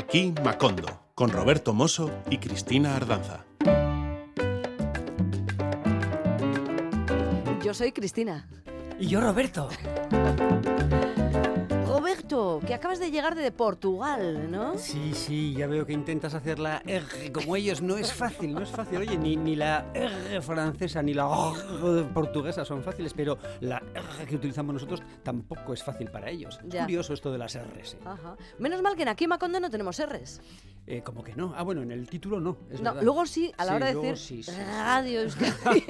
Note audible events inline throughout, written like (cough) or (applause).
Aquí Macondo, con Roberto Mosso y Cristina Ardanza. Yo soy Cristina. Y yo, Roberto. Roberto, que acabas de llegar de Portugal, ¿no? Sí, sí, ya veo que intentas hacer la R como ellos. No es fácil, no es fácil. Oye, ni, ni la R francesa ni la R portuguesa son fáciles, pero la R que utilizamos nosotros tampoco es fácil para ellos. Ya. curioso esto de las R's. ¿eh? Ajá. Menos mal que en Aquí Macondo no tenemos R's. Eh, como que no. Ah, bueno, en el título no. Es No, verdad. luego sí, a la Sí, hora de decir sí, sí, sí. Radio Euskadi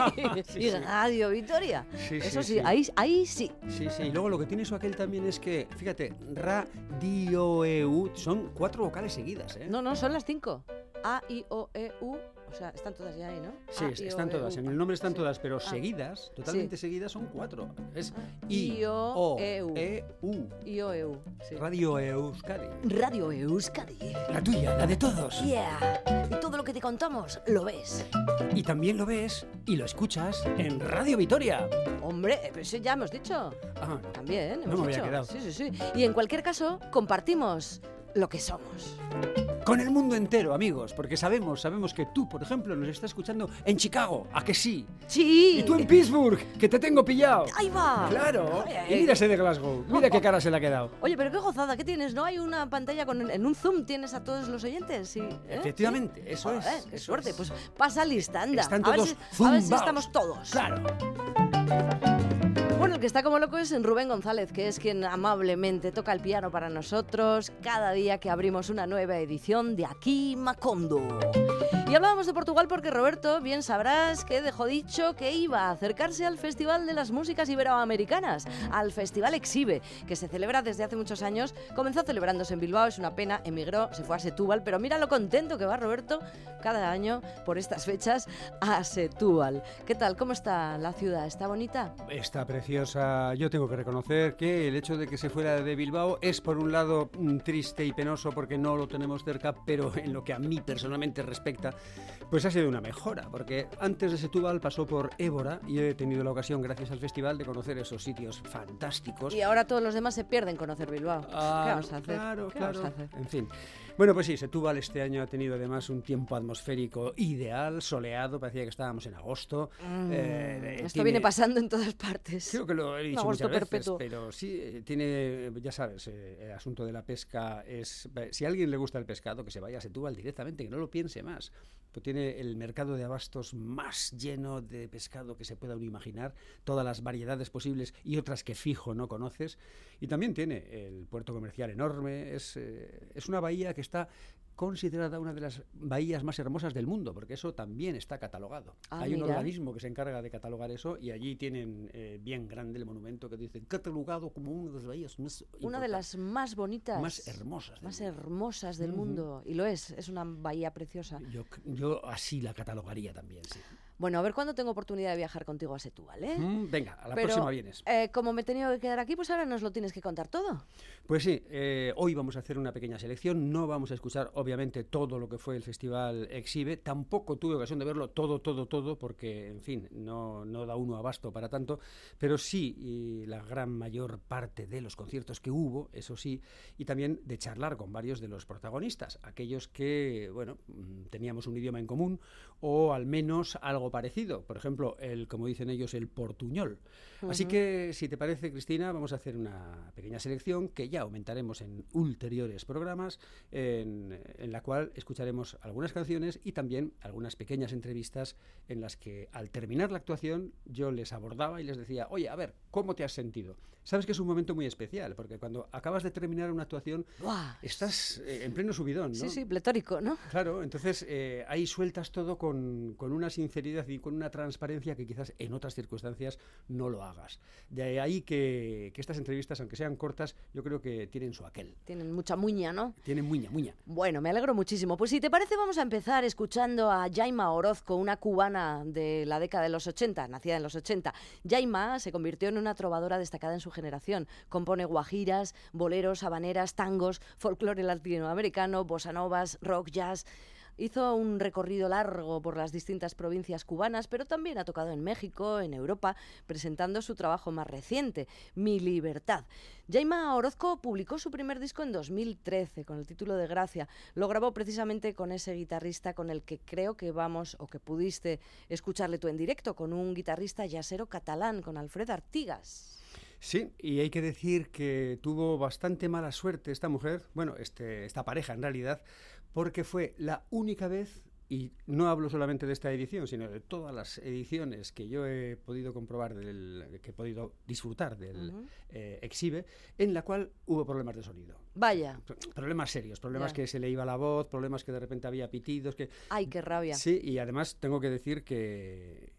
(laughs) y. Radio Vitoria. Eso sí. Ahí, ahí sí. Sí, sí. Y luego lo que tiene eso aquel también es que, fíjate, ra, di, o, e, u, son cuatro vocales seguidas, ¿eh? No, no, son las cinco. A, I, O, E, U. O sea, están todas ya ahí, ¿no? Sí, A, es- I, O, están E, todas. En el nombre están Sí. todas, pero Ah. seguidas, totalmente seguidas, son cuatro. Es Ah. I, O, E, U. E, U. I, O, E, U. sí. Radio Euskadi. Radio Euskadi. La tuya, la de todos. Yeah. Y todo lo que te contamos lo ves. Y también lo ves y lo escuchas en Radio Vitoria. Hombre, pero eso ya hemos dicho. Ah, También, No hemos me había quedado. Sí, sí, sí. Y en cualquier caso, compartimos lo que somos. con el mundo entero, amigos, porque sabemos, sabemos que tú, por ejemplo, nos estás escuchando en Chicago, ¿a que sí? Sí. Y tú en Pittsburgh, que te tengo pillado. Ahí va. Claro. Ay, ay, Y mira ese de Glasgow. Mira qué cara se le ha quedado. Oye, pero qué gozada, ¿qué tienes? ¿No hay una pantalla con en un zoom tienes a todos los oyentes? Sí. ¿eh? Efectivamente, Sí. eso Joder, es, Qué eso suerte. es. Pues pasa lista, anda. Están a ver todos si, a ver si estamos todos. Claro. Que está como loco es Rubén González, que es quien amablemente toca el piano para nosotros cada día que abrimos una nueva edición de Aquí Macondo. Y hablábamos de Portugal porque Roberto, bien sabrás que dejó dicho que iba a acercarse al Festival de las Músicas Iberoamericanas, al Festival Exhibe, que se celebra desde hace muchos años. Comenzó celebrándose en Bilbao, es una pena, emigró, se fue a Setúbal, pero mira lo contento que va Roberto cada año por estas fechas a Setúbal. ¿Qué tal? ¿Cómo está la ciudad? ¿Está bonita? Está preciosa. Yo tengo que reconocer que el hecho de que se fuera de Bilbao es por un lado mm, triste y penoso porque no lo tenemos cerca, pero (laughs) en lo que a mí personalmente respecta, pues ha sido una mejora, porque antes de Setúbal pasó por Évora y he tenido la ocasión, gracias al festival, de conocer esos sitios fantásticos. Y ahora todos los demás se pierden conocer Bilbao. Ah, ¿Qué vamos a hacer? Claro, ¿Qué claro. vamos a hacer? En fin. Bueno, pues sí, Setúbal este año ha tenido además un tiempo atmosférico ideal, soleado, parecía que estábamos en agosto. Mm, Eh, Esto tiene- viene pasando en todas partes. Creo que lo he dicho agosto muchas veces, perpetuo. pero sí, eh, tiene, ya sabes, eh, el asunto de la pesca es... Si a alguien le gusta el pescado, que se vaya a Setúbal directamente, que no lo piense más. Pues tiene el mercado de abastos más lleno de pescado que se pueda uno imaginar, todas las variedades posibles y otras que fijo no conoces. Y también tiene el puerto comercial enorme, es, eh, es una bahía que está considerada una de las bahías más hermosas del mundo, porque eso también está catalogado. Ah, Hay un organismo que se encarga de catalogar eso y allí tienen eh, bien grande el monumento que dice catalogado como una de las bahías más Una de las más bonitas. más hermosas más mundo. hermosas del mundo. Y lo es, es una bahía preciosa. Yo, yo así la catalogaría también, sí. Bueno, a ver cuándo tengo oportunidad de viajar contigo a Setúbal, ¿eh? Mm, venga, a la Pero, próxima vienes. eh, como me he tenido que quedar aquí, pues ahora nos lo tienes que contar todo. Pues sí, eh, hoy vamos a hacer una pequeña selección. No vamos a escuchar, obviamente, todo lo que fue el festival Exhibe. Tampoco tuve ocasión de verlo todo, todo, todo, porque, en fin, no, no da uno abasto para tanto. Pero sí, y la gran mayor parte de los conciertos que hubo, eso sí, y también de charlar con varios de los protagonistas, aquellos que, bueno, mm, teníamos un idioma en común o al menos algo parecido. Por ejemplo, el, como dicen ellos, el portuñol. Así que, si te parece, Cristina, vamos a hacer una pequeña selección que ya aumentaremos en ulteriores programas, en, en la cual escucharemos algunas canciones y también algunas pequeñas entrevistas en las que al terminar la actuación yo les abordaba y les decía, oye, a ver, ¿cómo te has sentido? Sabes que es un momento muy especial, porque cuando acabas de terminar una actuación estás eh, en pleno subidón, ¿no? Sí, sí, pletórico, ¿no? Claro, entonces eh, ahí sueltas todo con, con una sinceridad y con una transparencia que quizás en otras circunstancias no lo hagas. De ahí que, que estas entrevistas, aunque sean cortas, yo creo que tienen su aquel. Tienen mucha muña, ¿no? Tienen muña, muña. Bueno, me alegro muchísimo. Pues si te parece, vamos a empezar escuchando a Jaima Orozco, una cubana de la década de los 80, nacida en los 80. Jaima se convirtió en una trovadora destacada en su generación. Compone guajiras, boleros, habaneras, tangos, folclore latinoamericano, bossa novas, rock, jazz. Hizo un recorrido largo por las distintas provincias cubanas, pero también ha tocado en México, en Europa, presentando su trabajo más reciente, Mi Libertad. Jaima Orozco publicó su primer disco en 2013 con el título de Gracia. Lo grabó precisamente con ese guitarrista con el que creo que vamos o que pudiste escucharle tú en directo, con un guitarrista yacero catalán, con Alfred Artigas. Sí, y hay que decir que tuvo bastante mala suerte esta mujer, bueno, este, esta pareja en realidad, porque fue la única vez, y no hablo solamente de esta edición, sino de todas las ediciones que yo he podido comprobar, del, que he podido disfrutar del eh, Exhibe, en la cual hubo problemas de sonido. Vaya. Problemas serios, problemas que se le iba la voz, problemas que de repente había pitidos, que... ¡Ay, qué rabia! Sí, y además tengo que decir que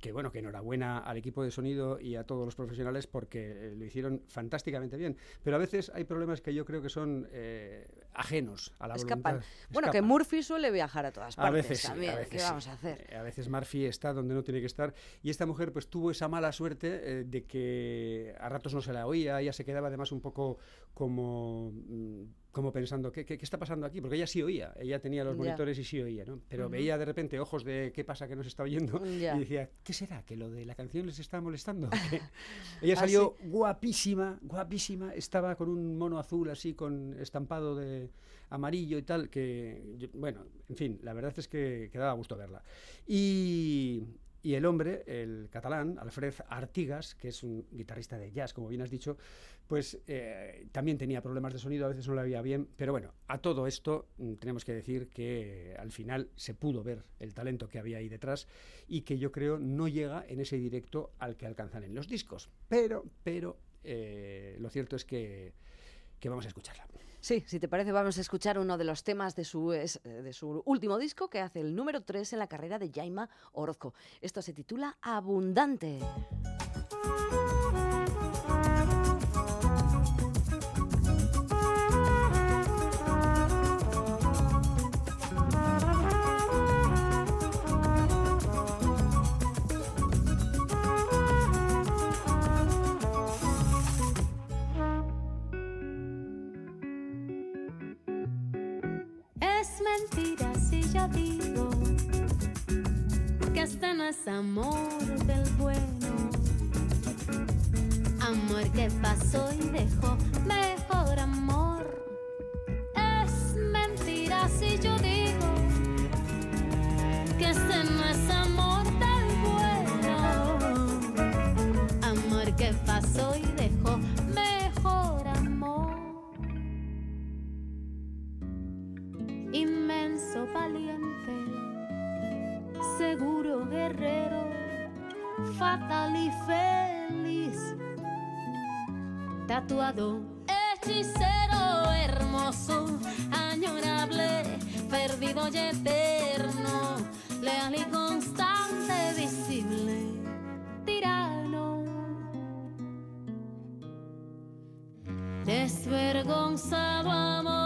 que bueno, que enhorabuena al equipo de sonido y a todos los profesionales porque eh, lo hicieron fantásticamente bien. Pero a veces hay problemas que yo creo que son eh, ajenos a la Escapan. voluntad. Bueno, que Murphy suele viajar a todas partes a veces, también. a veces ¿Qué vamos a hacer? A veces Murphy está donde no tiene que estar y esta mujer pues tuvo esa mala suerte eh, de que a ratos no se la oía, ella se quedaba además un poco como mm, como pensando, ¿qué, ¿qué, qué, está pasando aquí? Porque ella sí oía, ella tenía los monitores y sí oía, ¿no? Pero veía de repente ojos de qué pasa que nos está oyendo y decía, ¿qué será? ¿Que lo de la canción les está molestando? (laughs) ella Ah, salió guapísima, guapísima, estaba con un mono azul así, con estampado de amarillo y tal, que, yo, bueno, en fin, la verdad es que, que daba gusto verla. Y, y el hombre, el catalán, Alfred Artigas, que es un guitarrista de jazz, como bien has dicho, pues eh, también tenía problemas de sonido, a veces no le había bien, pero bueno, a todo esto mm, tenemos que decir que al final se pudo ver el talento que había ahí detrás y que yo creo no llega en ese directo al que alcanzan en los discos. Pero, pero, eh, lo cierto es que, que vamos a escucharla. Sí, si te parece, vamos a escuchar uno de los temas de su, de su último disco que hace el número 3 en la carrera de Jaima Orozco. Esto se titula Abundante. Digo que este no es amor del bueno. Amor que pasó y dejó mejor amor. Es mentira si yo digo que este no es amor fatal y feliz, tatuado, hechicero, hermoso, añorable, perdido y eterno, leal y constante, visible, tirano. Desvergonzado amor.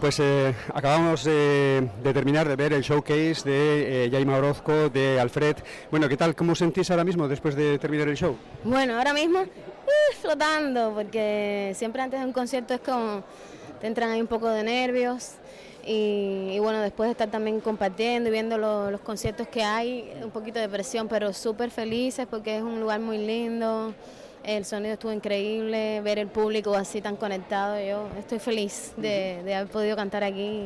Pues eh, acabamos de, terminar de ver el showcase de eh, Jaime Orozco, de Alfred. Bueno, ¿qué tal? ¿Cómo sentís ahora mismo después de terminar el show? Bueno, ahora mismo eh, flotando, porque siempre antes de un concierto es como te entran ahí un poco de nervios. Y, bueno, después de estar también compartiendo y viendo lo- los conciertos que hay, un poquito de presión, pero súper felices porque es un lugar muy lindo. El sonido estuvo increíble, ver el público así tan conectado. Yo estoy feliz de, de haber podido cantar aquí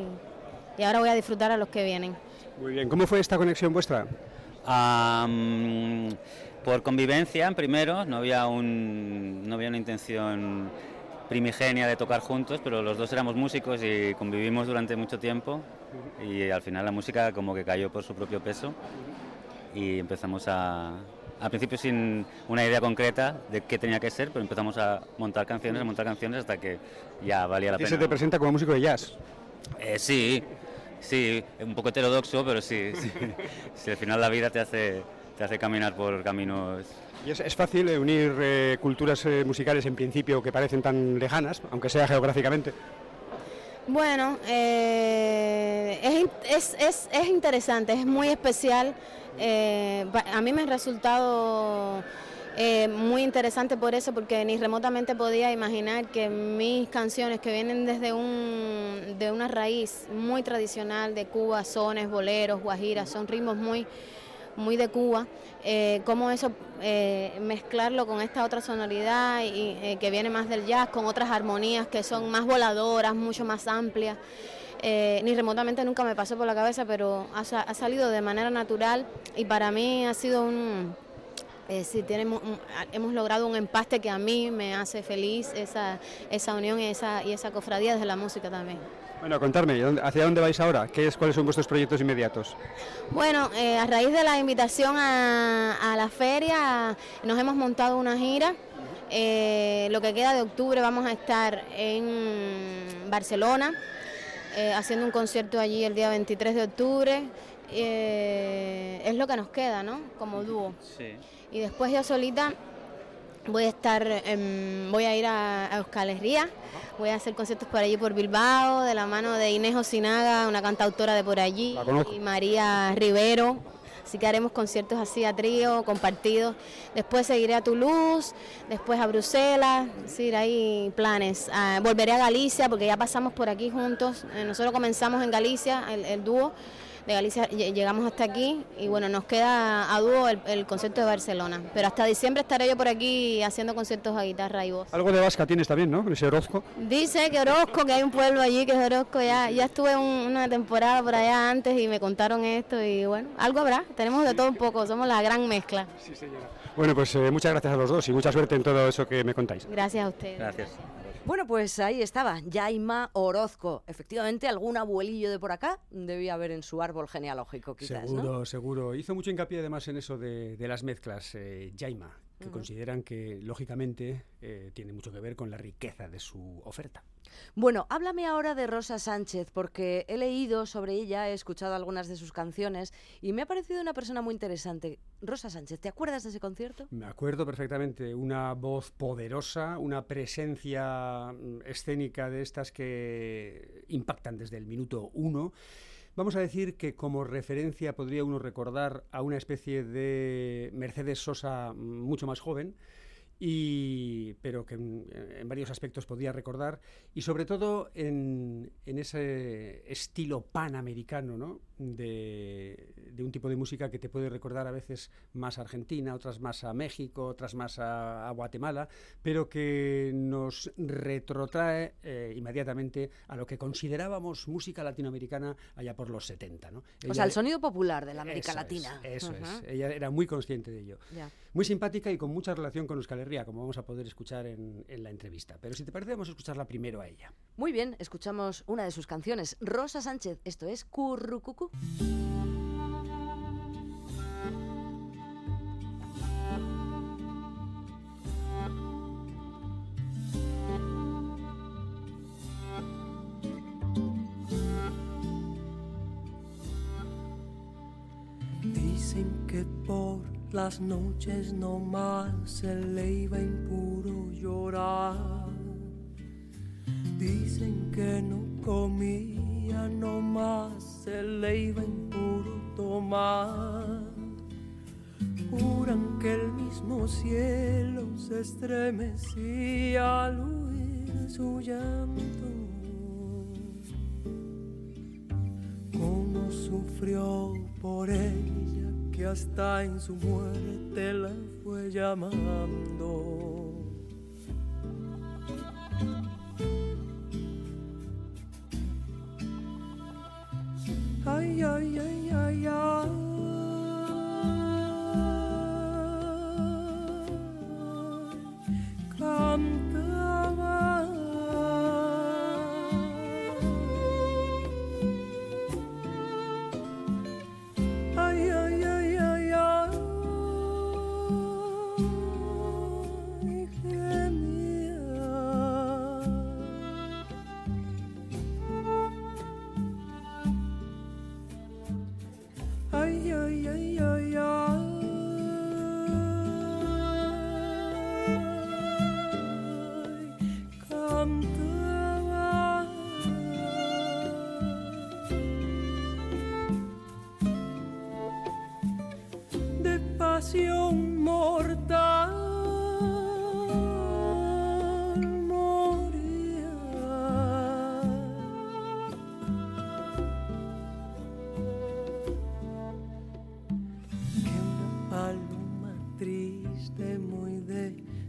y ahora voy a disfrutar a los que vienen. Muy bien, ¿cómo fue esta conexión vuestra? Am, por convivencia, primero, no había, un, no había una intención primigenia de tocar juntos, pero los dos éramos músicos y convivimos durante mucho tiempo y al final la música como que cayó por su propio peso y empezamos a, al principio sin una idea concreta de qué tenía que ser, pero empezamos a montar canciones, a montar canciones hasta que ya valía la Y pena. se te presenta como músico de jazz. Eh, sí, sí, un poco heterodoxo, pero sí, (laughs) sí. Sí, al final la vida te hace, te hace caminar por caminos. Y es, es fácil eh, unir eh, culturas eh, musicales en principio que parecen tan lejanas, aunque sea geográficamente. Bueno, eh, es, es, es interesante, es muy especial. Eh, a mí me ha resultado eh, muy interesante por eso, porque ni remotamente podía imaginar que mis canciones que vienen desde un, de una raíz muy tradicional de Cuba, sones, boleros, guajiras, son ritmos muy muy de Cuba, eh, cómo eso mezclarlo con esta otra sonoridad y, que viene más del jazz, con otras armonías que son más voladoras, mucho más amplias. Eh, ni remotamente nunca me pasó por la cabeza, pero ha, sa- ha salido de manera natural y para mí ha sido un... Eh, sí, tenemos, hemos logrado un empaste que a mí me hace feliz, esa, esa unión y esa, y esa cofradía desde la música también. Bueno, contarme, ¿y dónde- ¿hacia dónde vais ahora? ¿Qué es, ¿Cuáles son vuestros proyectos inmediatos? Bueno, eh, a raíz de la invitación a, a la feria, nos hemos montado una gira. Eh, lo que queda de octubre vamos a estar en Barcelona, eh, haciendo un concierto allí el día 23 de octubre. Eh, es lo que nos queda, ¿no? Como dúo. Sí. Y después yo solita voy a estar, em, voy a ir a, a Euskal Herria, voy a hacer conciertos por allí por Bilbao, de la mano de Inés Osinaga, una cantautora de por allí, y María Rivero. Así que haremos conciertos así a trío, compartidos. Después seguiré a Toulouse, después a Bruselas, es decir, hay planes. Ah, volveré a Galicia porque ya pasamos por aquí juntos. Eh, nosotros comenzamos en Galicia, el, el dúo de Galicia lle- llegamos hasta aquí y bueno, nos queda a dúo el, el concierto de Barcelona. Pero hasta diciembre estaré yo por aquí haciendo conciertos a guitarra y voz. Algo de vasca tienes también, ¿no? Ese Orozco. Dice que Orozco, que hay un pueblo allí que es Orozco, ya, ya estuve un- una temporada por allá antes y me contaron esto y bueno, algo habrá, tenemos de todo un poco, somos la gran mezcla. Bueno, pues eh, muchas gracias a los dos y mucha suerte en todo eso que me contáis. Gracias a ustedes. Gracias. Bueno, pues ahí estaba, Jaima Orozco. Efectivamente, algún abuelillo de por acá debía haber en su árbol genealógico, quizás, seguro, seguro. Hizo mucho hincapié además en eso de, de las mezclas, eh, Jaima, que consideran que lógicamente eh, tiene mucho que ver con la riqueza de su oferta. Bueno, háblame ahora de Rosa Sánchez, porque he leído sobre ella, he escuchado algunas de sus canciones y me ha parecido una persona muy interesante. Rosa Sánchez, ¿te acuerdas de ese concierto? Me acuerdo perfectamente, una voz poderosa, una presencia mm, escénica de estas que impactan desde el minuto uno. Vamos a decir que como referencia podría uno recordar a una especie de Mercedes Sosa mucho más joven, y, pero que en, en varios aspectos podía recordar, y sobre todo en, en ese estilo panamericano, ¿no? De, de un tipo de música que te puede recordar a veces más a Argentina, otras más a México, otras más a, a Guatemala, pero que nos retrotrae eh, inmediatamente a lo que considerábamos música latinoamericana allá por los 70. ¿no? O Ella- sea, el sonido popular de la América eso es, Latina. eso Ujú. es. Ella era muy consciente de ello. Muy simpática y con mucha relación con Euskal Herria, como vamos a poder escuchar en, en la entrevista. Pero si te parece, vamos a escucharla primero a ella. Muy bien, escuchamos una de sus canciones. Rosa Sánchez, esto es Currucucu. Dicen que por las noches no más se le iba impuro llorar. Dicen que no comía nomás, se le iba en puro tomar. Juran que el mismo cielo se estremecía al oír su llanto. Cómo sufrió por ella que hasta en su muerte la fue llamando. Ay, ay,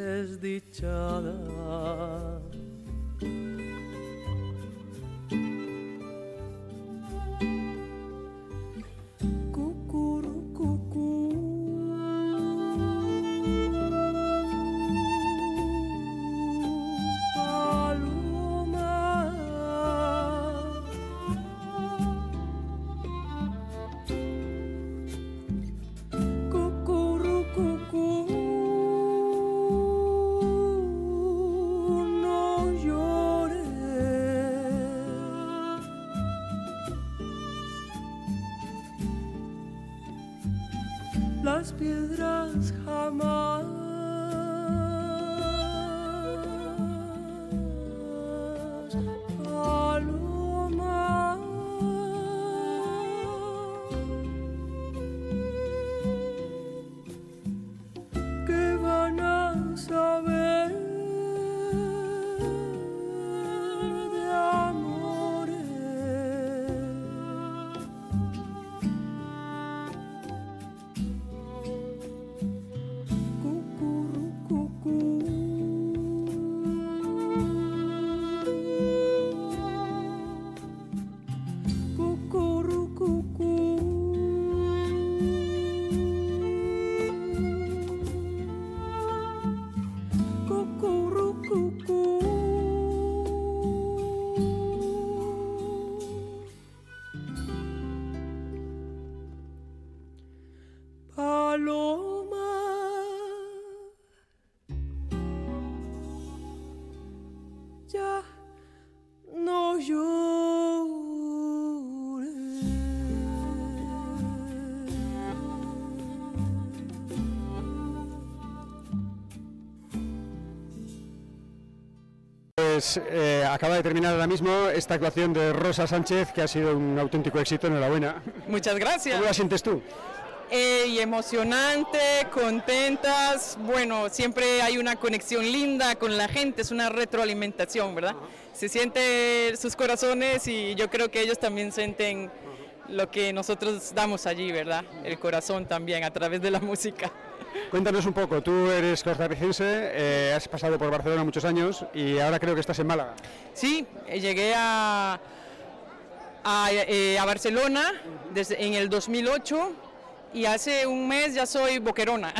desdichada. Pues eh, acaba de terminar ahora mismo esta actuación de Rosa Sánchez, que ha sido un auténtico éxito. Enhorabuena. Muchas gracias. ¿Cómo la sientes tú? Eh, y emocionante, contentas. Bueno, siempre hay una conexión linda con la gente, es una retroalimentación, ¿verdad? Se siente sus corazones y yo creo que ellos también sienten lo que nosotros damos allí, ¿verdad? El corazón también a través de la música. Cuéntanos un poco, tú eres costarricense, eh, has pasado por Barcelona muchos años y ahora creo que estás en Málaga. Sí, llegué a, a, eh, Barcelona desde, en el 2008 y hace un mes ya soy boquerona.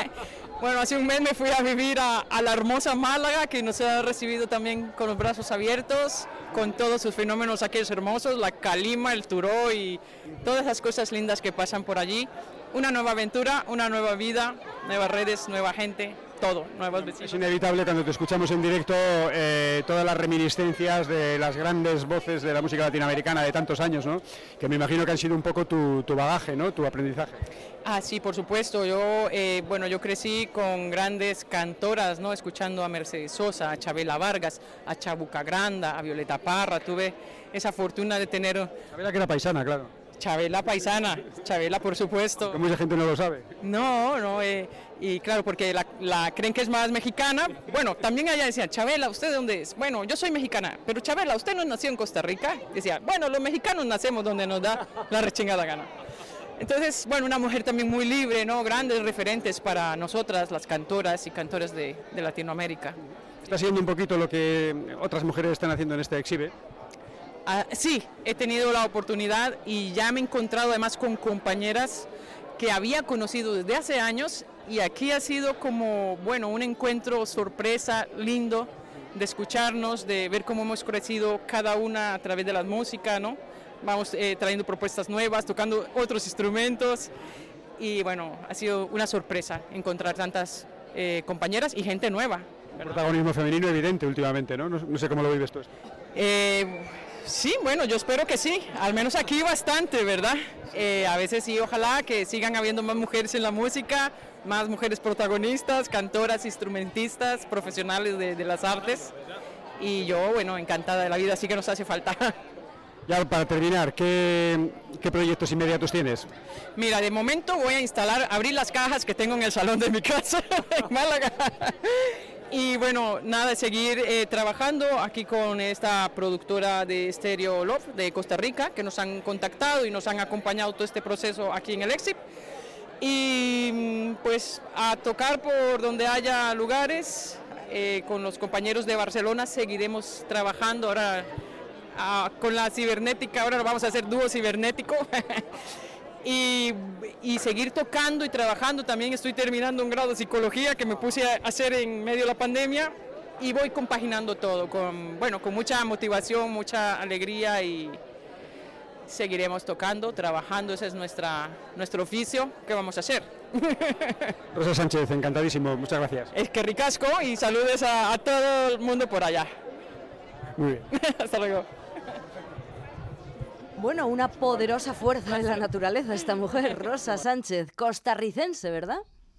(laughs) bueno, hace un mes me fui a vivir a, la hermosa Málaga, que nos ha recibido también con los brazos abiertos, con todos sus fenómenos aquellos hermosos, la calima, el turó y todas esas cosas lindas que pasan por allí. Una nueva aventura, una nueva vida, nuevas redes, nueva gente, todo, nuevos Es vecinos. inevitable cuando te escuchamos en directo eh, todas las reminiscencias de las grandes voces de la música latinoamericana de tantos años, ¿no? Que me imagino que han sido un poco tu, tu bagaje, ¿no? Tu aprendizaje. Ah, sí, por supuesto. Yo, eh, bueno, yo crecí con grandes cantoras, ¿no? Escuchando a Mercedes Sosa, a Chabela Vargas, a Chabuca Granda, a Violeta Parra. Tuve esa fortuna de tener Sabía que era paisana, claro. Chabela paisana, Chabela, por supuesto. Que mucha gente no lo sabe. No, no, eh, y claro, porque la, la creen que es más mexicana. Bueno, también allá decían, Chabela, ¿usted de dónde es? Bueno, yo soy mexicana, pero Chabela, ¿usted no nació en Costa Rica? Decía, bueno, los mexicanos nacemos donde nos da la rechingada gana. Entonces, bueno, una mujer también muy libre, ¿no? Grandes referentes para nosotras, las cantoras y cantores de, de Latinoamérica. Está siendo un poquito lo que otras mujeres están haciendo en este exhibe. Ah, sí, he tenido la oportunidad y ya me he encontrado además con compañeras que había conocido desde hace años y aquí ha sido como, bueno, un encuentro sorpresa, lindo, de escucharnos, de ver cómo hemos crecido cada una a través de la música, ¿no? Vamos eh, trayendo propuestas nuevas, tocando otros instrumentos y bueno, ha sido una sorpresa encontrar tantas eh, compañeras y gente nueva. ¿verdad? Protagonismo femenino evidente últimamente, ¿no? No, no sé cómo lo vives tú esto. Eh, sí, bueno, yo espero que sí, al menos aquí bastante, ¿verdad? Eh, a veces sí, ojalá que sigan habiendo más mujeres en la música, más mujeres protagonistas, cantoras, instrumentistas, profesionales de, de las artes. Y yo, bueno, encantada de la vida, sí que nos hace falta. (laughs) Ya para terminar, ¿qué, qué proyectos inmediatos tienes? Mira, de momento voy a instalar, abrir las cajas que tengo en el salón de mi casa (laughs) en Málaga. Y bueno, nada, seguir eh, trabajando aquí con esta productora de Stereo Love de Costa Rica, que nos han contactado y nos han acompañado todo este proceso aquí en el EXIP. Y mm, pues a tocar por donde haya lugares, eh, con los compañeros de Barcelona seguiremos trabajando ahora ah, con la cibernética, ahora vamos a hacer dúo cibernético. (laughs) y, y seguir tocando y trabajando. También estoy terminando un grado de psicología que me puse a hacer en medio de la pandemia y voy compaginando todo con, bueno, con mucha motivación, mucha alegría y seguiremos tocando, trabajando, ese es nuestra, nuestro oficio. ¿Qué vamos a hacer? (laughs) Rosa Sánchez, encantadísimo, muchas gracias. Es que ricasco y saludes a, a todo el mundo por allá. Muy bien. (laughs) Hasta luego. Bueno, una poderosa fuerza de la naturaleza esta mujer, Rosa Sánchez, costarricense, ¿verdad?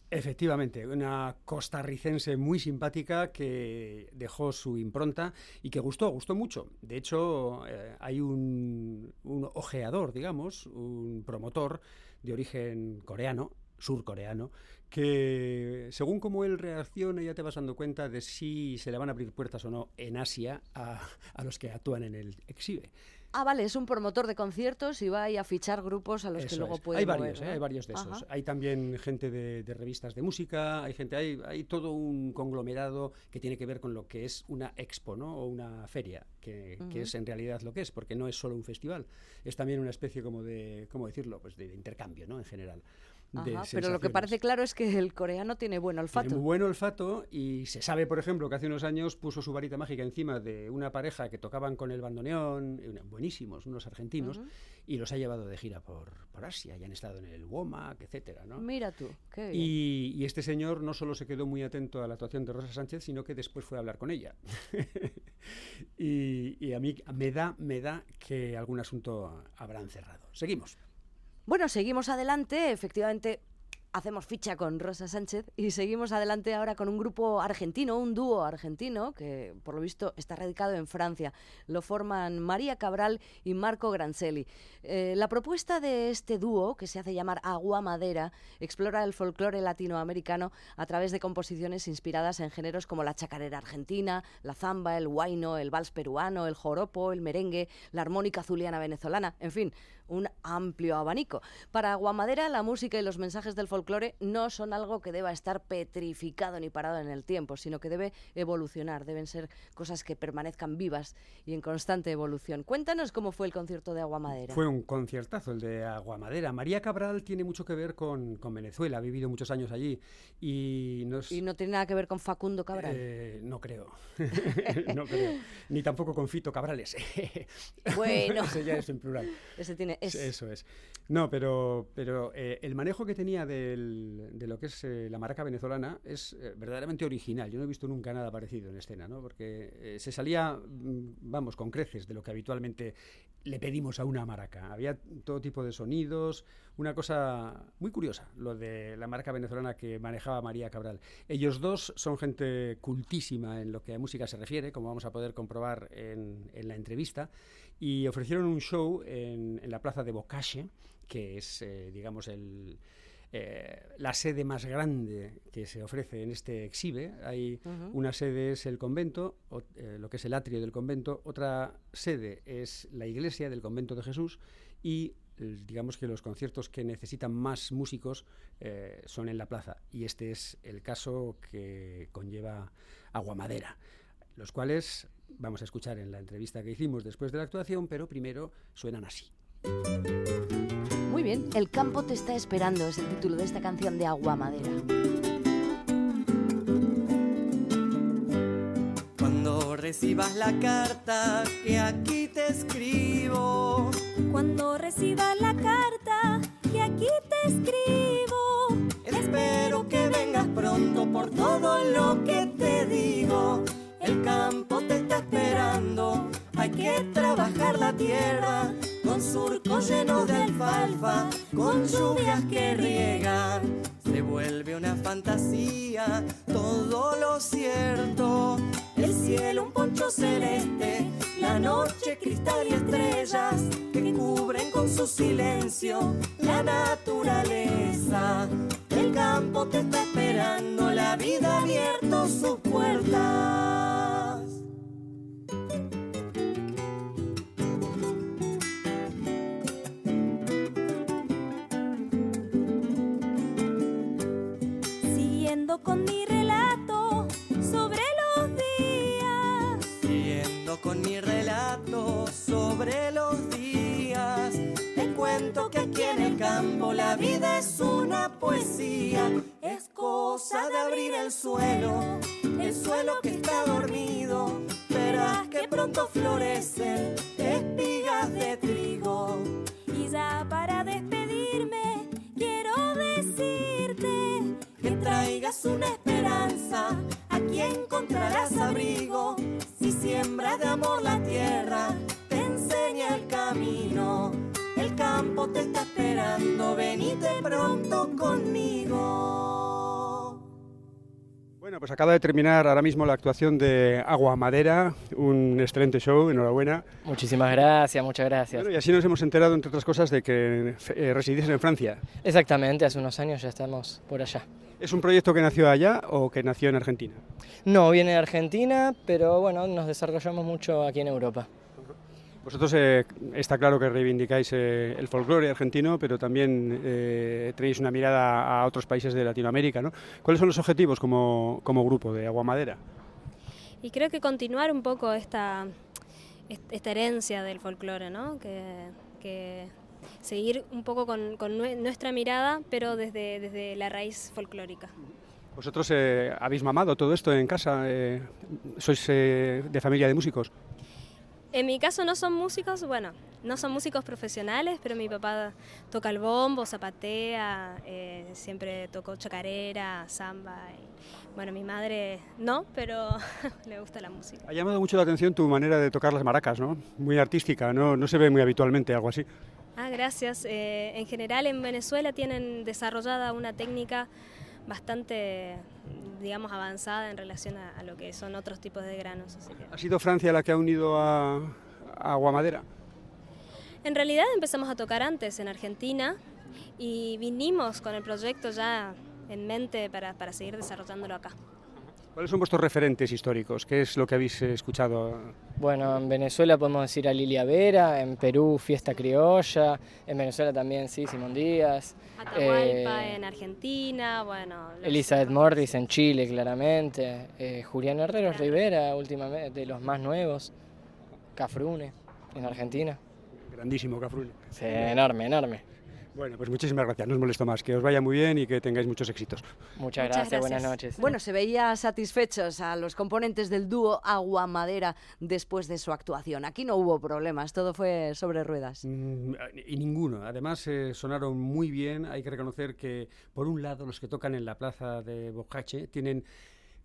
Efectivamente, una costarricense muy simpática que dejó su impronta y que gustó, gustó mucho. De hecho, eh, hay un, ojeador, digamos, un promotor de origen coreano, surcoreano, que según cómo él reacciona ya te vas dando cuenta de si se le van a abrir puertas o no en Asia a los que actúan en el exhibe. Ah, vale, es un promotor de conciertos y va ahí a fichar grupos a los que luego es. puede hay mover, varios, ¿eh? hay varios de esos. Hay también gente de, de revistas de música, hay gente, hay, hay todo un conglomerado que tiene que ver con lo que es una expo, ¿no? O una feria, que, que es en realidad lo que es, porque no es solo un festival, es también una especie como de, ¿cómo decirlo? Pues de, de intercambio, ¿no? En general. Ajá, pero lo que parece claro es que el coreano tiene buen Tiene olfato. muy buen olfato y se sabe, por ejemplo, que hace unos años puso su varita mágica encima de una pareja que tocaban con el bandoneón, buenísimos, unos argentinos, y los ha llevado de gira por, por Asia y han estado en el WOMAC, etcétera, ¿no? Mira tú, qué bien. Y, y este señor no solo se quedó muy atento a la actuación de Rosa Sánchez, sino que después fue a hablar con ella. (laughs) y, y a mí me da, me da que algún asunto habrán cerrado. Seguimos. Bueno, seguimos adelante, efectivamente. Hacemos ficha con Rosa Sánchez y seguimos adelante ahora con un grupo argentino, un dúo argentino que por lo visto está radicado en Francia. Lo forman María Cabral y Marco Grancelli. Eh, la propuesta de este dúo, que se hace llamar Agua Madera, explora el folclore latinoamericano a través de composiciones inspiradas en géneros como la chacarera argentina, la zamba, el huayno, el vals peruano, el joropo, el merengue, la armónica zuliana venezolana, en fin, un amplio abanico. Para Aguamadera, la música y los mensajes del folclore no son algo que deba estar petrificado ni parado en el tiempo, sino que debe evolucionar, deben ser cosas que permanezcan vivas y en constante evolución. Cuéntanos cómo fue el concierto de Aguamadera. Fue un conciertazo el de Aguamadera. María Cabral tiene mucho que ver con, con Venezuela, ha vivido muchos años allí y nos... Y no tiene nada que ver con Facundo Cabral. Eh, no creo. (laughs) no creo. Ni tampoco con Fito Cabrales. (laughs) Bueno. Ese ya es en plural. Ese tiene... es- Eso es. No, pero, pero eh, el manejo que tenía del- de lo que es eh, la maraca venezolana es eh, verdaderamente original. Yo no he visto nunca nada parecido en escena, ¿no? Porque se salía, mm, vamos, con creces de lo que habitualmente le pedimos a una maraca. Había todo tipo de sonidos, una cosa muy curiosa, lo de la marca venezolana que manejaba María Cabral. Ellos dos son gente cultísima en lo que a música se refiere, como vamos a poder comprobar en, en la entrevista, y ofrecieron un show en, en la plaza de Bocache, que es, eh, digamos, el, eh, la sede más grande que se ofrece en este exhibe. Hay una sede es el convento, o- eh, lo que es el atrio del convento, otra sede es la iglesia del convento de Jesús y digamos que los conciertos que necesitan más músicos eh, son en la plaza. Y este es el caso que conlleva Aguamadera, los cuales vamos a escuchar en la entrevista que hicimos después de la actuación, pero primero suenan así. Muy bien, El campo te está esperando es el título de esta canción de Aguamadera. Cuando recibas la carta que aquí te escribo, Cuando recibas la carta que aquí te escribo, espero que vengas pronto por todo lo que te digo. El campo te está esperando, hay que trabajar la tierra con surcos llenos de alfalfa, con lluvias que riegan. Se vuelve una fantasía todo lo cierto. El cielo un poncho celeste, la noche cristal y estrellas que cubren con su silencio la naturaleza. El campo te está esperando, la vida ha abierto sus puertas. siguiendo con mi relato sobre los días. Siguiendo con mi relato sobre los días, te cuento que aquí en el campo la vida es una poesía. Es cosa de abrir el suelo, el suelo que está dormido. Verás que pronto florecen espigas de trigo. Y ya para despedirme, quiero decirte que traigas una esperanza, aquí encontrarás abrigo. Si siembras de amor la tierra, te enseña el camino. El campo te está esperando, venite pronto conmigo. Bueno, pues acaba de terminar ahora mismo la actuación de Agua Madera, un excelente show, enhorabuena. Muchísimas gracias, muchas gracias. Bueno, y así nos hemos enterado, entre otras cosas, de que eh, residís en Francia. Exactamente, hace unos años ya estamos por allá. ¿Es un proyecto que nació allá o que nació en Argentina? No, viene de Argentina, pero bueno, nos desarrollamos mucho aquí en Europa. Vosotros eh, está claro que reivindicáis eh, el folclore argentino, pero también eh, tenéis una mirada a otros países de Latinoamérica, ¿no? ¿Cuáles son los objetivos como, como grupo de Agua Madera? Y creo que continuar un poco esta, est- esta herencia del folclore, ¿no? Que, que seguir un poco con, con nue- nuestra mirada, pero desde, desde la raíz folclórica. ¿Vosotros eh, habéis mamado todo esto en casa? Eh, ¿Sois eh, de familia de músicos? En mi caso no son músicos, bueno, no son músicos profesionales, pero mi papá toca el bombo, zapatea, eh, siempre tocó chacarera, samba. y, bueno, mi madre no, pero (laughs) le gusta la música. Ha llamado mucho la atención tu manera de tocar las maracas, ¿no? Muy artística, no, no se ve muy habitualmente algo así. Ah, gracias. Eh, en general en Venezuela tienen desarrollada una técnica bastante, digamos, avanzada en relación a, a lo que son otros tipos de granos. así ¿Ha sido Francia la que ha unido a, a Agua Madera? En realidad empezamos a tocar antes en Argentina y vinimos con el proyecto ya en mente para, para seguir desarrollándolo acá. ¿Cuáles son vuestros referentes históricos? ¿Qué es lo que habéis eh, escuchado Bueno, en Venezuela podemos decir a Lilia Vera, en Perú Fiesta Criolla, en Venezuela también sí, Simón Díaz. Atahualpa eh, en Argentina, bueno. Elizabeth Morris en Chile, claramente. eh, Julián Herrero Rivera, últimamente, de los más nuevos. Cafrune, en Argentina. Grandísimo, Cafrune. Sí, enorme, enorme. Bueno, pues muchísimas gracias, no os molesto más, que os vaya muy bien y que tengáis muchos éxitos. Muchas, Muchas gracias, buenas noches. Bueno, se veía satisfechos a los componentes del dúo Agua Madera después de su actuación. Aquí no hubo problemas, todo fue sobre ruedas. Mm, Y ninguno. Además, eh, sonaron muy bien. Hay que reconocer que, por un lado, los que tocan en la plaza de Bocache tienen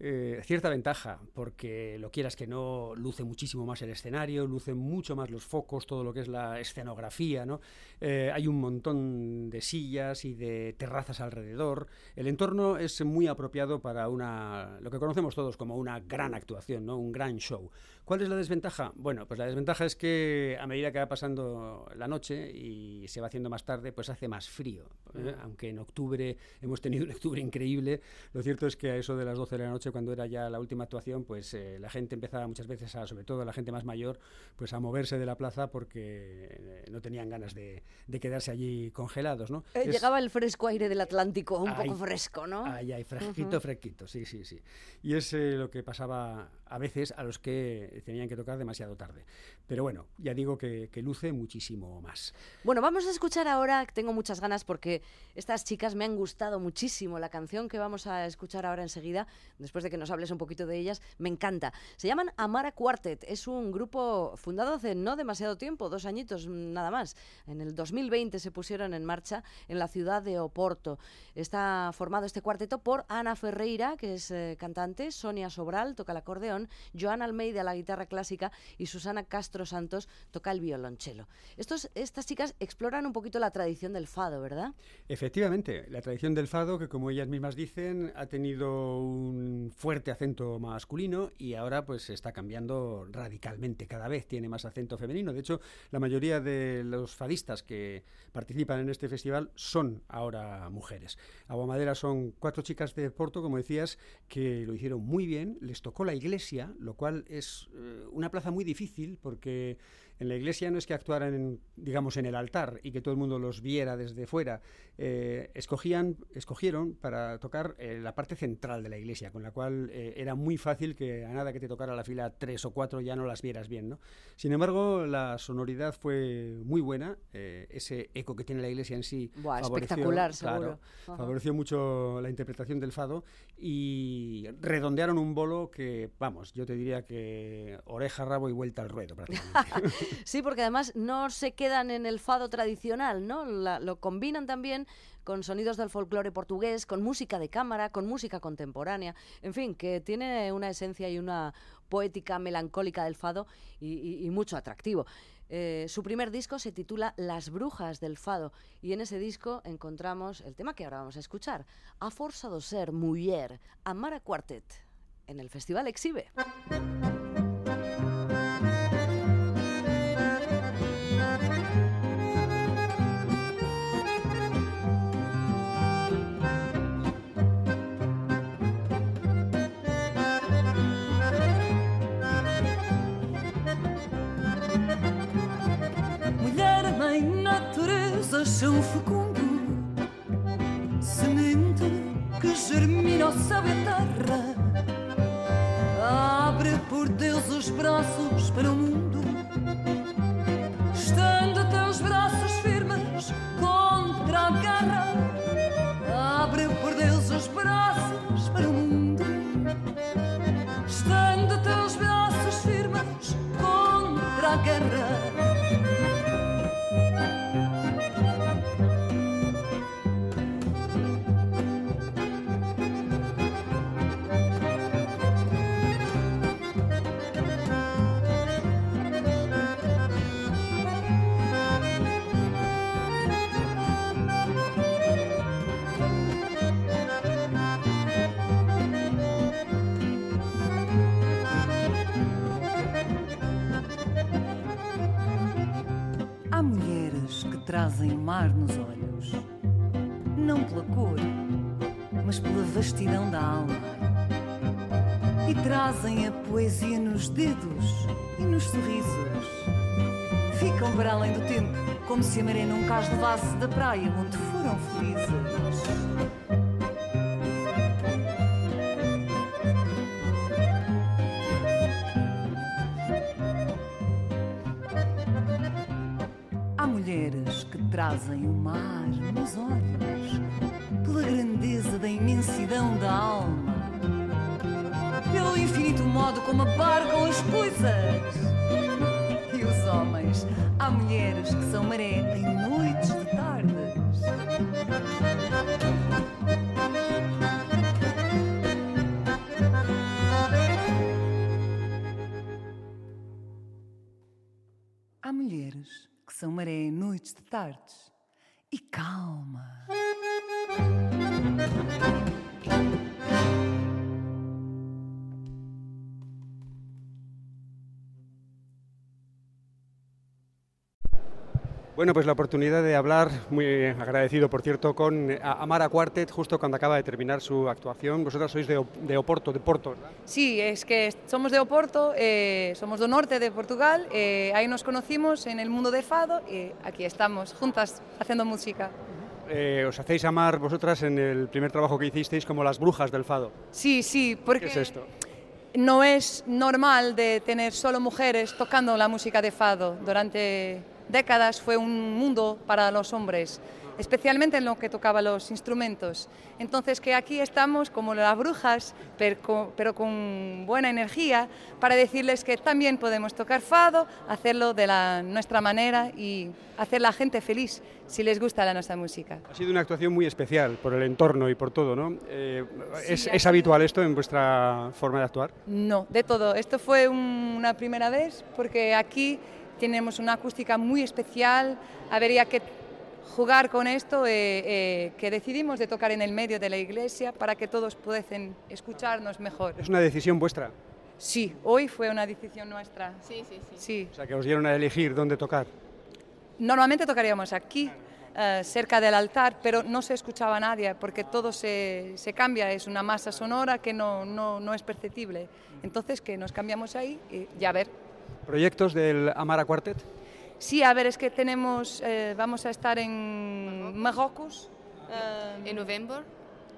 eh, cierta ventaja, porque lo quieras que no, luce muchísimo más el escenario, luce mucho más los focos, todo lo que es la escenografía. ¿no? Eh, hay un montón de sillas y de terrazas alrededor. El entorno es muy apropiado para una, lo que conocemos todos como una gran actuación, ¿no? un gran show. ¿Cuál es la desventaja? Bueno, pues la desventaja es que a medida que va pasando la noche y se va haciendo más tarde, pues hace más frío. ¿eh? Aunque en octubre (laughs) hemos tenido un octubre increíble, lo cierto es que a eso de las 12 de la noche, cuando era ya la última actuación, pues eh, la gente empezaba muchas veces, a, sobre todo la gente más mayor, pues a moverse de la plaza porque eh, no tenían ganas de, de quedarse allí congelados, ¿no? Eh, Es- Llegaba el fresco aire del Atlántico, un Ay, poco fresco, ¿no? Ay, ay, fresquito, fresquito, sí, sí, sí. Y es eh, lo que pasaba a veces a los que tenían que tocar demasiado tarde. Pero bueno, ya digo que, luce muchísimo más. Bueno, vamos a escuchar ahora, tengo muchas ganas porque estas chicas me han gustado muchísimo. La canción que vamos a escuchar ahora enseguida, después de que nos hables un poquito de ellas, me encanta. Se llaman Amara Quartet, es un grupo fundado hace no demasiado tiempo, dos añitos nada más. En el 2020 se pusieron en marcha en la ciudad de Oporto. Está formado este cuarteto por Ana Ferreira, que es eh, cantante, Sonia Sobral toca el acordeón, Joana Almeida la guitarra clásica y Susana Castro Santos toca el violonchelo. Estos, estas chicas exploran un poquito la tradición del fado, ¿verdad? Efectivamente, la tradición del fado, que como ellas mismas dicen, ha tenido un fuerte acento masculino y ahora pues está cambiando radicalmente. Cada vez tiene más acento femenino. De hecho, la mayoría de los fadistas que participan en este festival son ahora mujeres. Aguamadera son cuatro chicas de Porto, como decías, que lo hicieron muy bien. Les tocó la iglesia, lo cual es eh, una plaza muy difícil porque porque en la iglesia no es que actuaran, en, digamos, en el altar y que todo el mundo los viera desde fuera. Eh, escogían, escogieron para tocar eh, la parte central de la iglesia, con la cual eh, era muy fácil que a nada que te tocara la fila tres o cuatro ya no las vieras bien. ¿no? Sin embargo, la sonoridad fue muy buena. eh, ese eco que tiene la iglesia en sí Buah, favoreció, espectacular, seguro. Favoreció mucho la interpretación del fado y redondearon un bolo que, vamos, yo te diría que oreja, rabo y vuelta al ruedo prácticamente. (laughs) Sí, porque además no se quedan en el fado tradicional, ¿no? Lo combinan también con sonidos del folclore portugués, con música de cámara, con música contemporánea, en fin, que tiene una esencia y una poética melancólica del fado y, mucho atractivo. Eh, su primer disco se titula Las Brujas del Fado y en ese disco encontramos el tema que ahora vamos a escuchar, A Forza do Ser Muller, Amara Quartet, en el Festival Exhibe. Chão fecundo Semente que germina o céu e a terra. Abre por Deus os braços para o mundo. Estende teus braços firmes contra a guerra. Abre por Deus os braços para o mundo. Estende teus braços firmes contra a guerra mar nos olhos, não pela cor, mas pela vastidão da alma. e trazem a poesia nos dedos e nos sorrisos. Ficam para além do tempo, como se a maré nunca as levasse da praia onde foram felizes. Maré em noites de tardes. Há mulheres que são maré em noites de tardes. E calma. Bueno, pues la oportunidad de hablar, muy agradecido por cierto, con Amara Quartet, justo cuando acaba de terminar su actuación. Vosotras sois de, de Oporto, de Porto, ¿verdad? Sí, es que somos de Oporto, eh, somos del norte de Portugal, eh, ahí nos conocimos en el mundo de Fado y aquí estamos juntas haciendo música. Eh, os hacéis amar vosotras en el primer trabajo que hicisteis como las brujas del Fado. Sí, sí, porque ¿Qué es esto? no es normal de tener solo mujeres tocando la música de Fado. Durante décadas fue un mundo para los hombres, especialmente en lo que tocaba los instrumentos. Entonces que aquí estamos como las brujas, pero con, buena energía, para decirles que también podemos tocar fado, hacerlo de la, nuestra manera y hacer la gente feliz si les gusta la nuestra música. Ha sido una actuación muy especial por el entorno y por todo, ¿no? Eh, Sí, ¿es, ha ¿Es sido- habitual esto en vuestra forma de actuar? No, de todo. Esto fue un- una primera vez porque aquí tenemos una acústica muy especial. Habría que jugar con esto, eh, eh, que decidimos de tocar en el medio de la iglesia para que todos pudiesen escucharnos mejor. ¿Es una decisión vuestra? Sí, hoy fue una decisión nuestra. Sí, sí, sí. O sea, que os dieron a elegir dónde tocar. Normalmente tocaríamos aquí, eh, cerca del altar, pero no se escuchaba a nadie porque todo se, se cambia, es una masa sonora que no, no, no es perceptible. Entonces, que nos cambiamos ahí y ya a ver. ¿Proyectos del Amara Quartet? Sí, a ver, es que tenemos, eh, vamos a estar en Marruecos. en noviembre.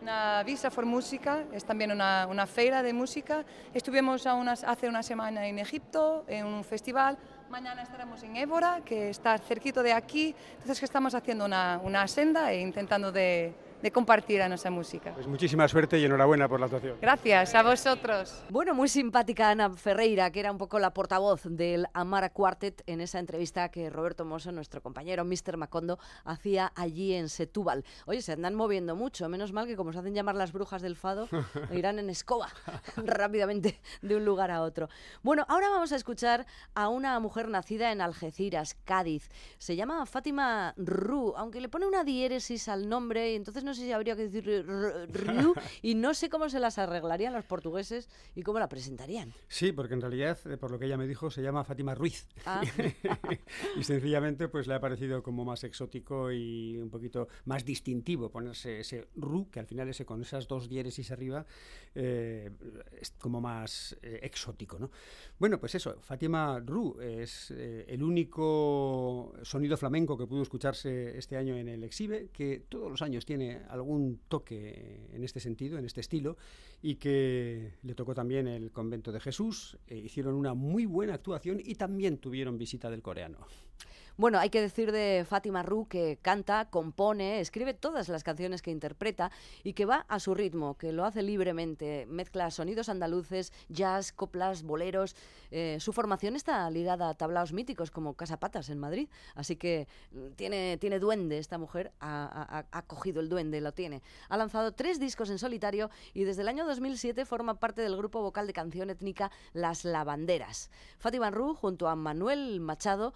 Una Visa for Música, es también una, una feira de música. Estuvimos a unas, hace una semana en Egipto, en un festival. Mañana estaremos en Évora, que está cerquito de aquí. Entonces que estamos haciendo una, una senda e intentando de, de compartir a nuestra música. Pues muchísima suerte y enhorabuena por la actuación. Gracias a vosotros. Bueno, muy simpática Ana Ferreira, que era un poco la portavoz del Amara Quartet en esa entrevista que Roberto Mosso, nuestro compañero Mr. Macondo, hacía allí en Setúbal. Oye, se andan moviendo mucho, menos mal que como se hacen llamar las brujas del fado, (laughs) irán en escoba (laughs) rápidamente de un lugar a otro. Bueno, ahora vamos a escuchar a una mujer nacida en Algeciras, Cádiz. Se llama Fátima Ru, aunque le pone una diéresis al nombre, y entonces no sé si habría que decir r- Ru, (laughs) y no sé cómo se las arreglarían los portugueses y cómo la presentarían. Sí, porque en realidad, eh, por lo que ella me dijo, se llama Fátima Ruiz. Ah. (laughs) y sencillamente pues le ha parecido como más exótico y un poquito más distintivo ponerse ese ru, que al final ese con esas dos diéresis arriba eh, es como más eh, exótico, ¿no? Bueno, pues eso, Fátima Ru es eh, el único sonido flamenco que pudo escucharse este año en el Exhibe, que todos los años tiene algún toque en este sentido, en este estilo, y que le tocó también el convento de Jesús, eh, hicieron una muy buena actuación y también tuvieron visita del coreano. Bueno, hay que decir de Fátima Ru que canta, compone, escribe todas las canciones que interpreta y que va a su ritmo, que lo hace libremente, mezcla sonidos andaluces, jazz, coplas, boleros. Eh, su formación está ligada a tablaos míticos como Casa Patas en Madrid, así que mm, tiene, tiene duende esta mujer, ha, cogido el duende, lo tiene. Ha lanzado tres discos en solitario y desde el año 2007 forma parte del grupo vocal de canción étnica Las Lavanderas. Fátima Ru junto a Manuel Machado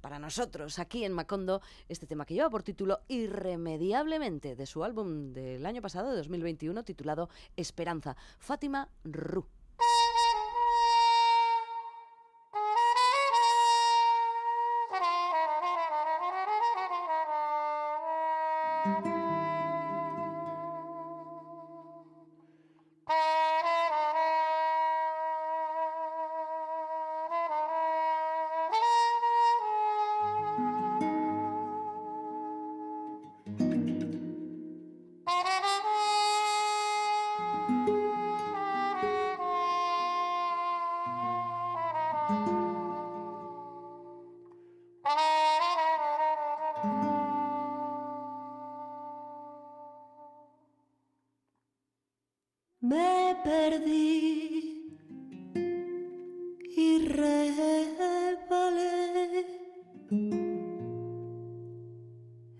para nosotros aquí en Macondo este tema que lleva por título Irremediablemente de su álbum del año pasado, de 2021, titulado Esperanza. Fátima Ru.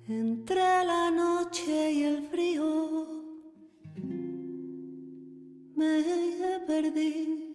Entre la noche y el frío. Me perdí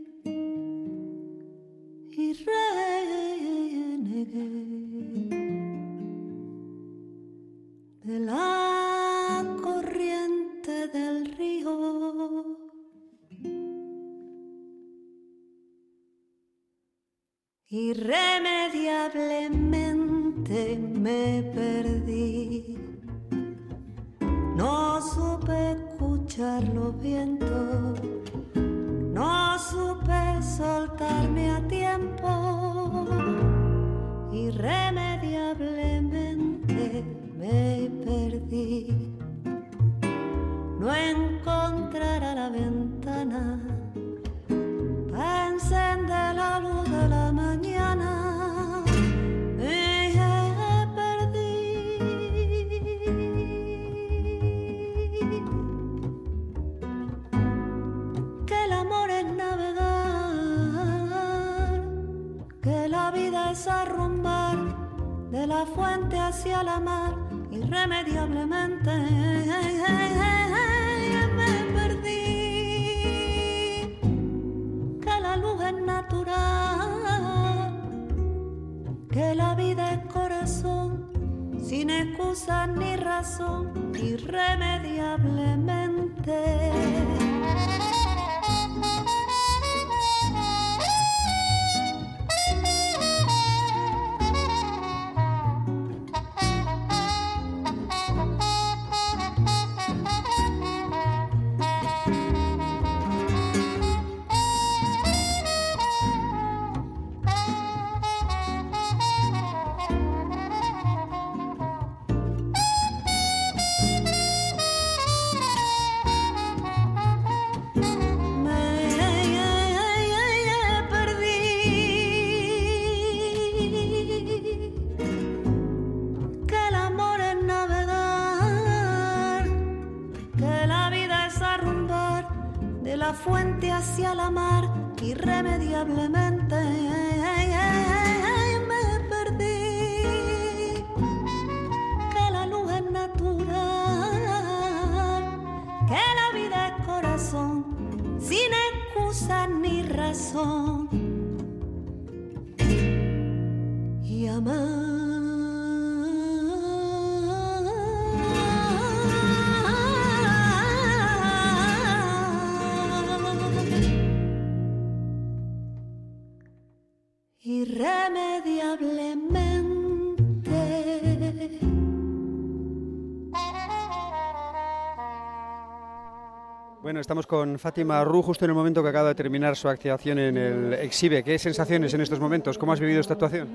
Bueno, estamos con Fátima Ru justo en el momento que acaba de terminar su actuación en el Exhibe. ¿Qué sensaciones en estos momentos? ¿Cómo has vivido esta actuación?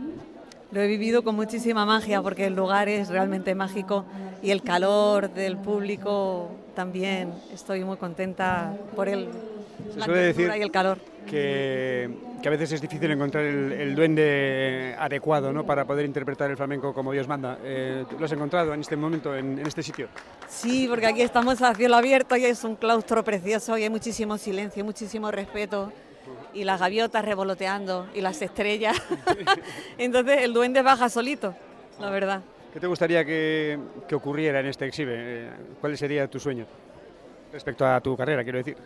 Lo he vivido con muchísima magia porque el lugar es realmente mágico y el calor del público también. Estoy muy contenta por el, Se la suele decir y el calor. que, que a veces es difícil encontrar el, el duende adecuado ¿no? para poder interpretar el flamenco como Dios manda. Eh, ¿tú ¿Lo has encontrado en este momento, en, en este sitio? Sí, porque aquí estamos a cielo abierto y es un claustro precioso y hay muchísimo silencio, muchísimo respeto y las gaviotas revoloteando y las estrellas. (laughs) Entonces el duende baja solito, la verdad. ¿Qué te gustaría que, que ocurriera en este Exhibe? Eh, ¿Cuál sería tu sueño respecto a tu carrera, quiero decir?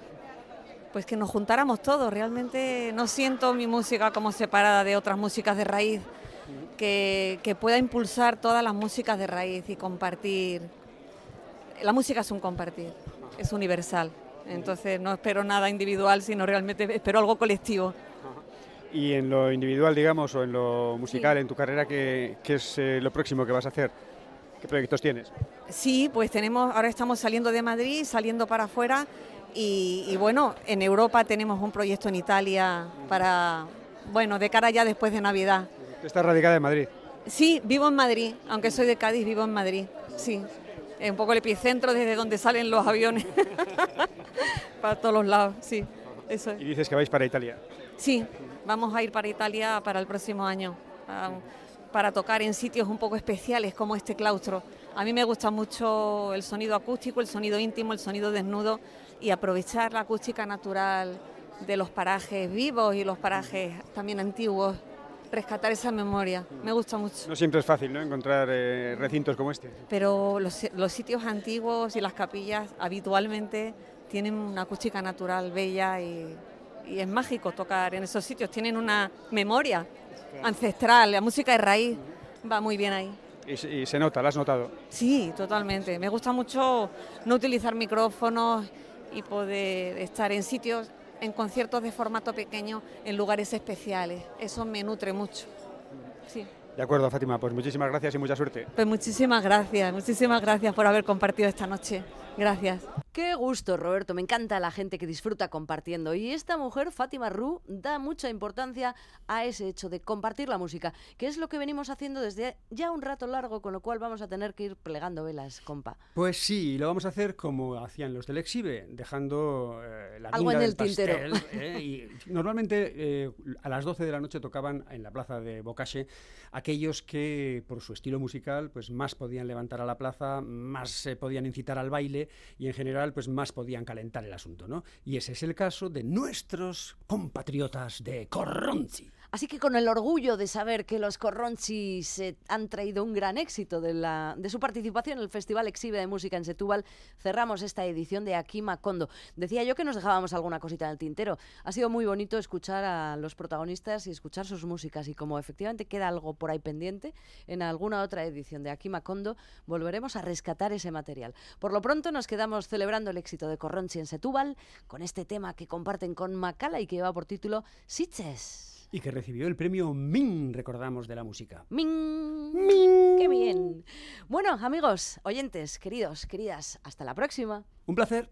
Pues que nos juntáramos todos. Realmente no siento mi música como separada de otras músicas de raíz, que, que pueda impulsar todas las músicas de raíz y compartir. La música es un compartir, es universal. Entonces no espero nada individual, sino realmente espero algo colectivo. Y en lo individual, digamos, o en lo musical, en tu carrera, ¿qué, qué es eh, lo próximo que vas a hacer? ¿Qué proyectos tienes? Sí, pues tenemos, ahora estamos saliendo de Madrid, saliendo para afuera y, y bueno, en Europa tenemos un proyecto en Italia para, bueno, de cara ya después de Navidad. Estás radicada en Madrid. Sí, vivo en Madrid, aunque soy de Cádiz, vivo en Madrid, sí. Es un poco el epicentro desde donde salen los aviones. (laughs) para todos los lados, sí. Eso es. Y dices que vais para Italia. Sí, vamos a ir para Italia para el próximo año. Para tocar en sitios un poco especiales como este claustro. A mí me gusta mucho el sonido acústico, el sonido íntimo, el sonido desnudo y aprovechar la acústica natural de los parajes vivos y los parajes también antiguos, rescatar esa memoria. Me gusta mucho. No siempre es fácil ¿no? encontrar eh, recintos como este. Pero los, los sitios antiguos y las capillas habitualmente tienen una acústica natural bella y, y es mágico tocar en esos sitios. Tienen una memoria ancestral, la música de raíz va muy bien ahí. Y, se- y se nota, ¿la has notado? Sí, totalmente. Me gusta mucho no utilizar micrófonos y poder estar en sitios, en conciertos de formato pequeño, en lugares especiales. Eso me nutre mucho. Sí. De acuerdo, Fátima, pues muchísimas gracias y mucha suerte. Pues muchísimas gracias, muchísimas gracias por haber compartido esta noche. Gracias. Qué gusto, Roberto. Me encanta la gente que disfruta compartiendo. Y esta mujer, Fátima Ru, da mucha importancia a ese hecho de compartir la música, que es lo que venimos haciendo desde ya un rato largo, con lo cual vamos a tener que ir plegando velas, compa. Pues sí, lo vamos a hacer como hacían los del Exhibe, dejando eh, la Algo en el tintero. pastel, (laughs) eh, y normalmente eh, a las 12 de la noche tocaban en la plaza de Bocache aquellos que por su estilo musical pues más podían levantar a la plaza, más se podían incitar al baile y en general pues más podían calentar el asunto, ¿no? Y ese es el caso de nuestros compatriotas de Corronzi. Así que con el orgullo de saber que los Corronchi se han traído un gran éxito de, la, de su participación en el Festival Exhibe de Música en Setúbal, cerramos esta edición de Aquí Macondo. Decía yo que nos dejábamos alguna cosita en el tintero. Ha sido muy bonito escuchar a los protagonistas y escuchar sus músicas y como efectivamente queda algo por ahí pendiente, en alguna otra edición de Aquí Macondo volveremos a rescatar ese material. Por lo pronto nos quedamos celebrando el éxito de Corronchi en Setúbal con este tema que comparten con Macala y que lleva por título Sitges. Y que recibió el premio MIN, recordamos, de la música. ¡Min! ¡Qué bien! Bueno, amigos, oyentes, queridos, queridas, hasta la próxima. Un placer.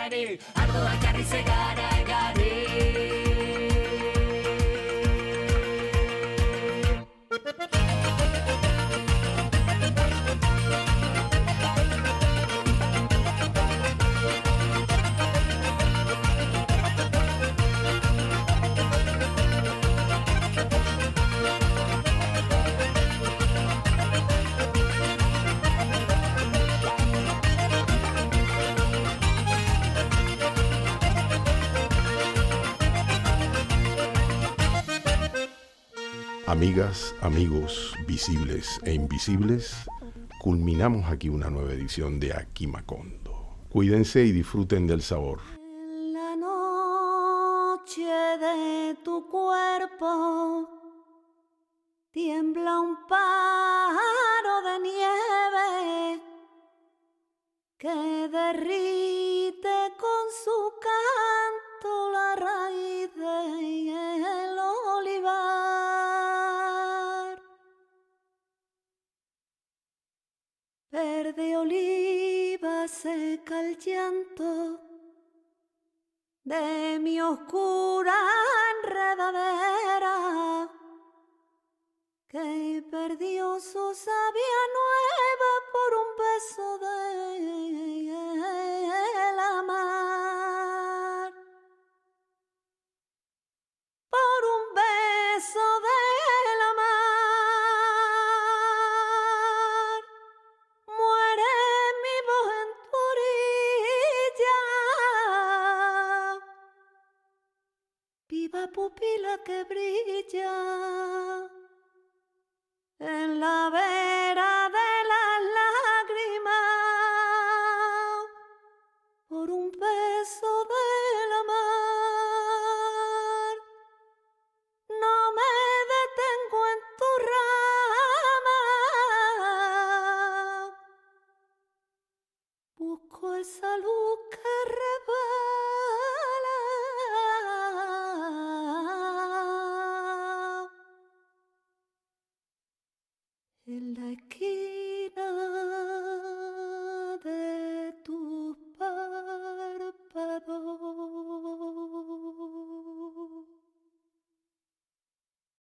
lanari Ardo bakarri zegara Amigas, amigos, visibles e invisibles, culminamos aquí una nueva edición de Aquí Macondo. Cuídense y disfruten del sabor. la noche de tu cuerpo tiembla un paro de nieve que derrite de mi oscura enredadera que perdió su savia nueva por un beso de